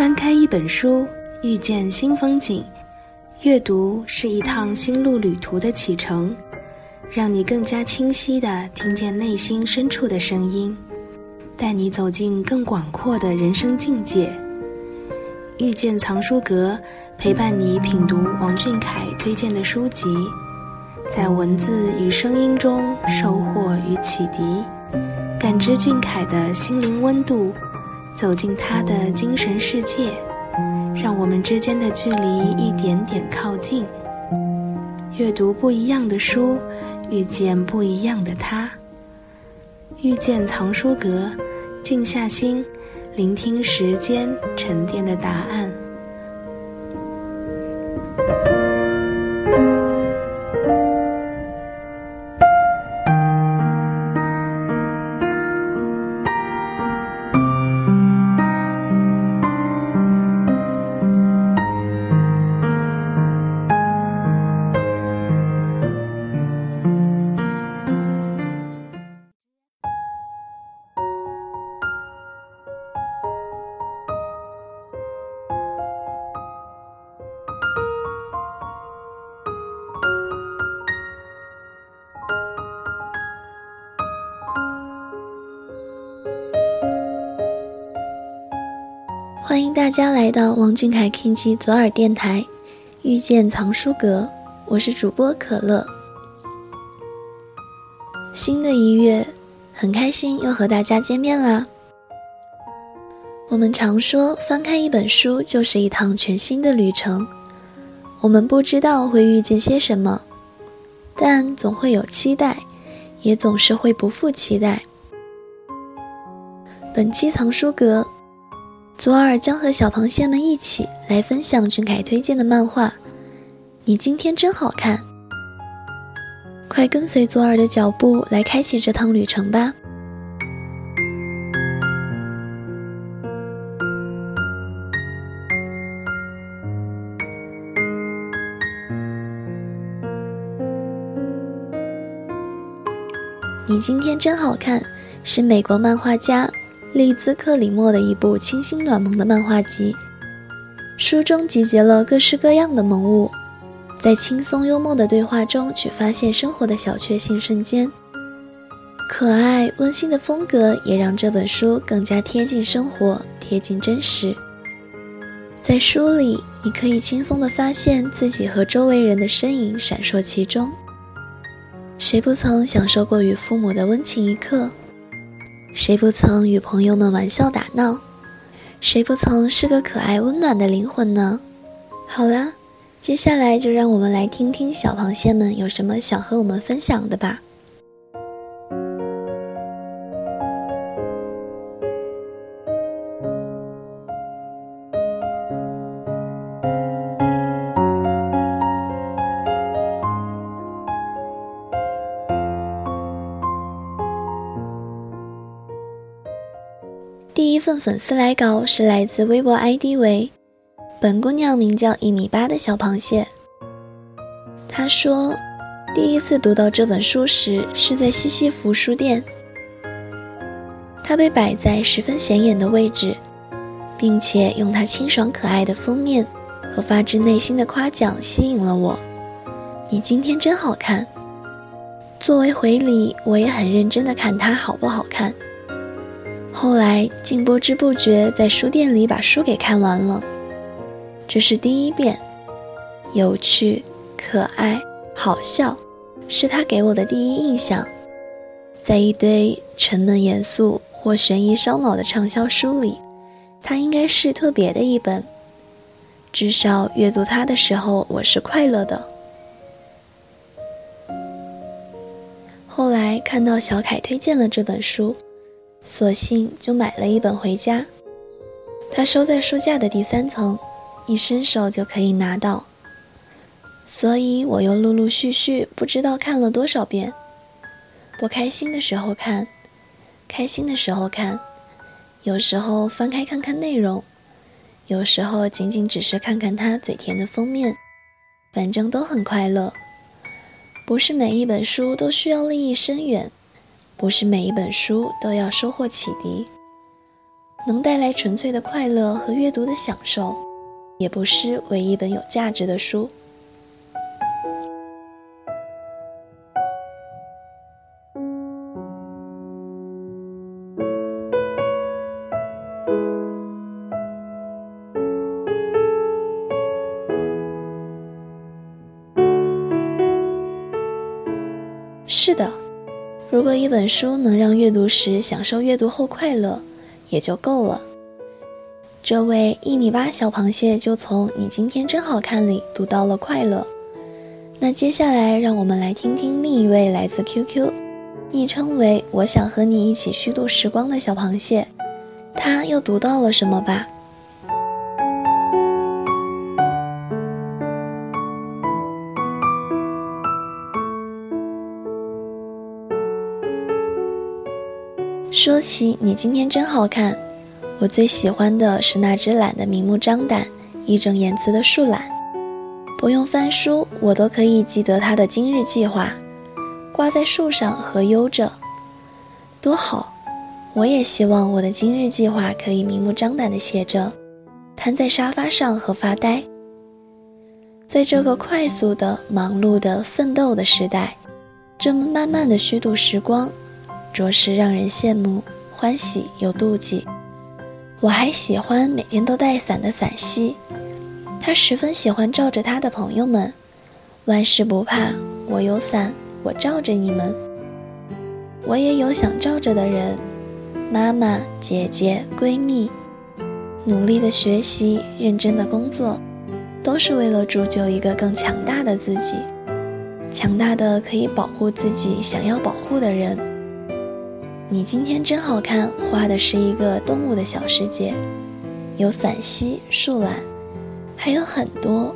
翻开一本书，遇见新风景。阅读是一趟心路旅途的启程，让你更加清晰地听见内心深处的声音，带你走进更广阔的人生境界。遇见藏书阁，陪伴你品读王俊凯推荐的书籍，在文字与声音中收获与启迪，感知俊凯的心灵温度，走进他的精神世界。让我们之间的距离一点点靠近。阅读不一样的书，遇见不一样的他。遇见藏书阁，静下心，聆听时间沉淀的答案。大家来到王俊凯 King 吉左耳电台，遇见藏书阁，我是主播可乐。新的一月，很开心又和大家见面啦。我们常说，翻开一本书就是一趟全新的旅程。我们不知道会遇见些什么，但总会有期待，也总是会不负期待。本期藏书阁。左耳将和小螃蟹们一起来分享俊凯推荐的漫画。你今天真好看，快跟随左耳的脚步来开启这趟旅程吧。你今天真好看，是美国漫画家。利兹克里莫的一部清新暖萌的漫画集，书中集结了各式各样的萌物，在轻松幽默的对话中去发现生活的小确幸瞬间。可爱温馨的风格也让这本书更加贴近生活，贴近真实。在书里，你可以轻松地发现自己和周围人的身影闪烁其中。谁不曾享受过与父母的温情一刻？谁不曾与朋友们玩笑打闹？谁不曾是个可爱温暖的灵魂呢？好啦，接下来就让我们来听听小螃蟹们有什么想和我们分享的吧。第一份粉丝来稿是来自微博 ID 为“本姑娘名叫一米八的小螃蟹”。她说，第一次读到这本书时是在西西弗书店，它被摆在十分显眼的位置，并且用它清爽可爱的封面和发自内心的夸奖吸引了我。你今天真好看。作为回礼，我也很认真的看它好不好看。后来竟不知不觉在书店里把书给看完了，这是第一遍。有趣、可爱、好笑，是他给我的第一印象。在一堆沉闷严肃或悬疑烧脑的畅销书里，它应该是特别的一本。至少阅读它的时候，我是快乐的。后来看到小凯推荐了这本书。索性就买了一本回家，它收在书架的第三层，一伸手就可以拿到。所以我又陆陆续续不知道看了多少遍。不开心的时候看，开心的时候看，有时候翻开看看内容，有时候仅仅只是看看它嘴甜的封面，反正都很快乐。不是每一本书都需要利益深远。不是每一本书都要收获启迪，能带来纯粹的快乐和阅读的享受，也不失为一本有价值的书。是的，如果一本书能让阅读时享受阅读后快乐，也就够了。这位一米八小螃蟹就从《你今天真好看》里读到了快乐。那接下来，让我们来听听另一位来自 QQ，昵称为“我想和你一起虚度时光”的小螃蟹，他又读到了什么吧。说起你今天真好看，我最喜欢的是那只懒得明目张胆、义正言辞的树懒。不用翻书，我都可以记得它的今日计划，挂在树上和悠着，多好！我也希望我的今日计划可以明目张胆地写着，瘫在沙发上和发呆。在这个快速的、忙碌的、奋斗的时代，这么慢慢的虚度时光。着实让人羡慕、欢喜又妒忌。我还喜欢每天都带伞的伞西，他十分喜欢照着他的朋友们。万事不怕，我有伞，我罩着你们。我也有想罩着的人，妈妈、姐姐、闺蜜。努力的学习，认真的工作，都是为了铸就一个更强大的自己，强大的可以保护自己想要保护的人。你今天真好看，画的是一个动物的小世界，有伞蜥、树懒，还有很多，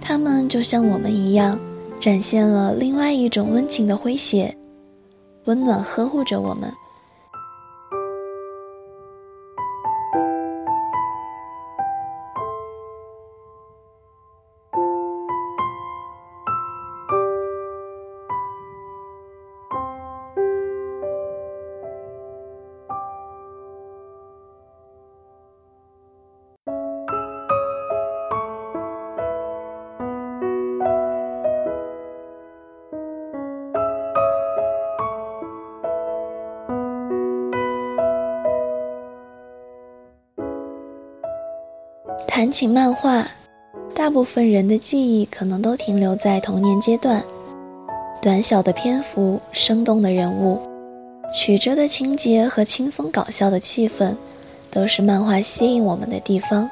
它们就像我们一样，展现了另外一种温情的诙谐，温暖呵护着我们。谈起漫画，大部分人的记忆可能都停留在童年阶段。短小的篇幅，生动的人物，曲折的情节和轻松搞笑的气氛，都是漫画吸引我们的地方。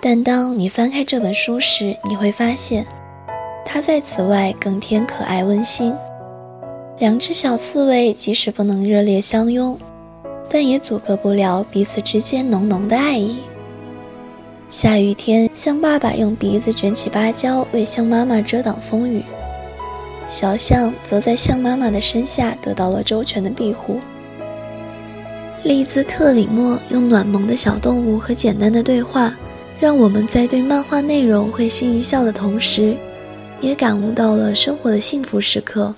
但当你翻开这本书时，你会发现，它在此外更添可爱温馨。两只小刺猬即使不能热烈相拥，但也阻隔不了彼此之间浓浓的爱意。下雨天，象爸爸用鼻子卷起芭蕉为象妈妈遮挡风雨，小象则在象妈妈的身下得到了周全的庇护。利兹克里莫用暖萌的小动物和简单的对话，让我们在对漫画内容会心一笑的同时，也感悟到了生活的幸福时刻。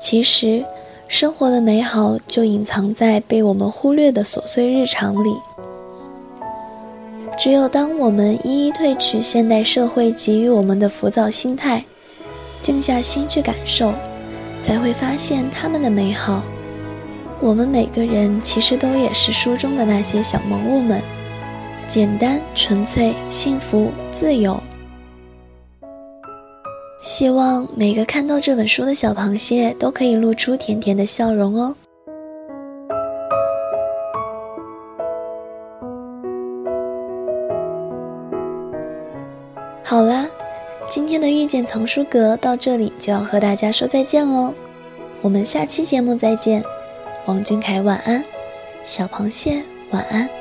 其实，生活的美好就隐藏在被我们忽略的琐碎日常里。只有当我们一一褪去现代社会给予我们的浮躁心态，静下心去感受，才会发现他们的美好。我们每个人其实都也是书中的那些小萌物们，简单、纯粹、幸福、自由。希望每个看到这本书的小螃蟹都可以露出甜甜的笑容哦。遇见藏书阁到这里就要和大家说再见喽，我们下期节目再见，王俊凯晚安，小螃蟹晚安。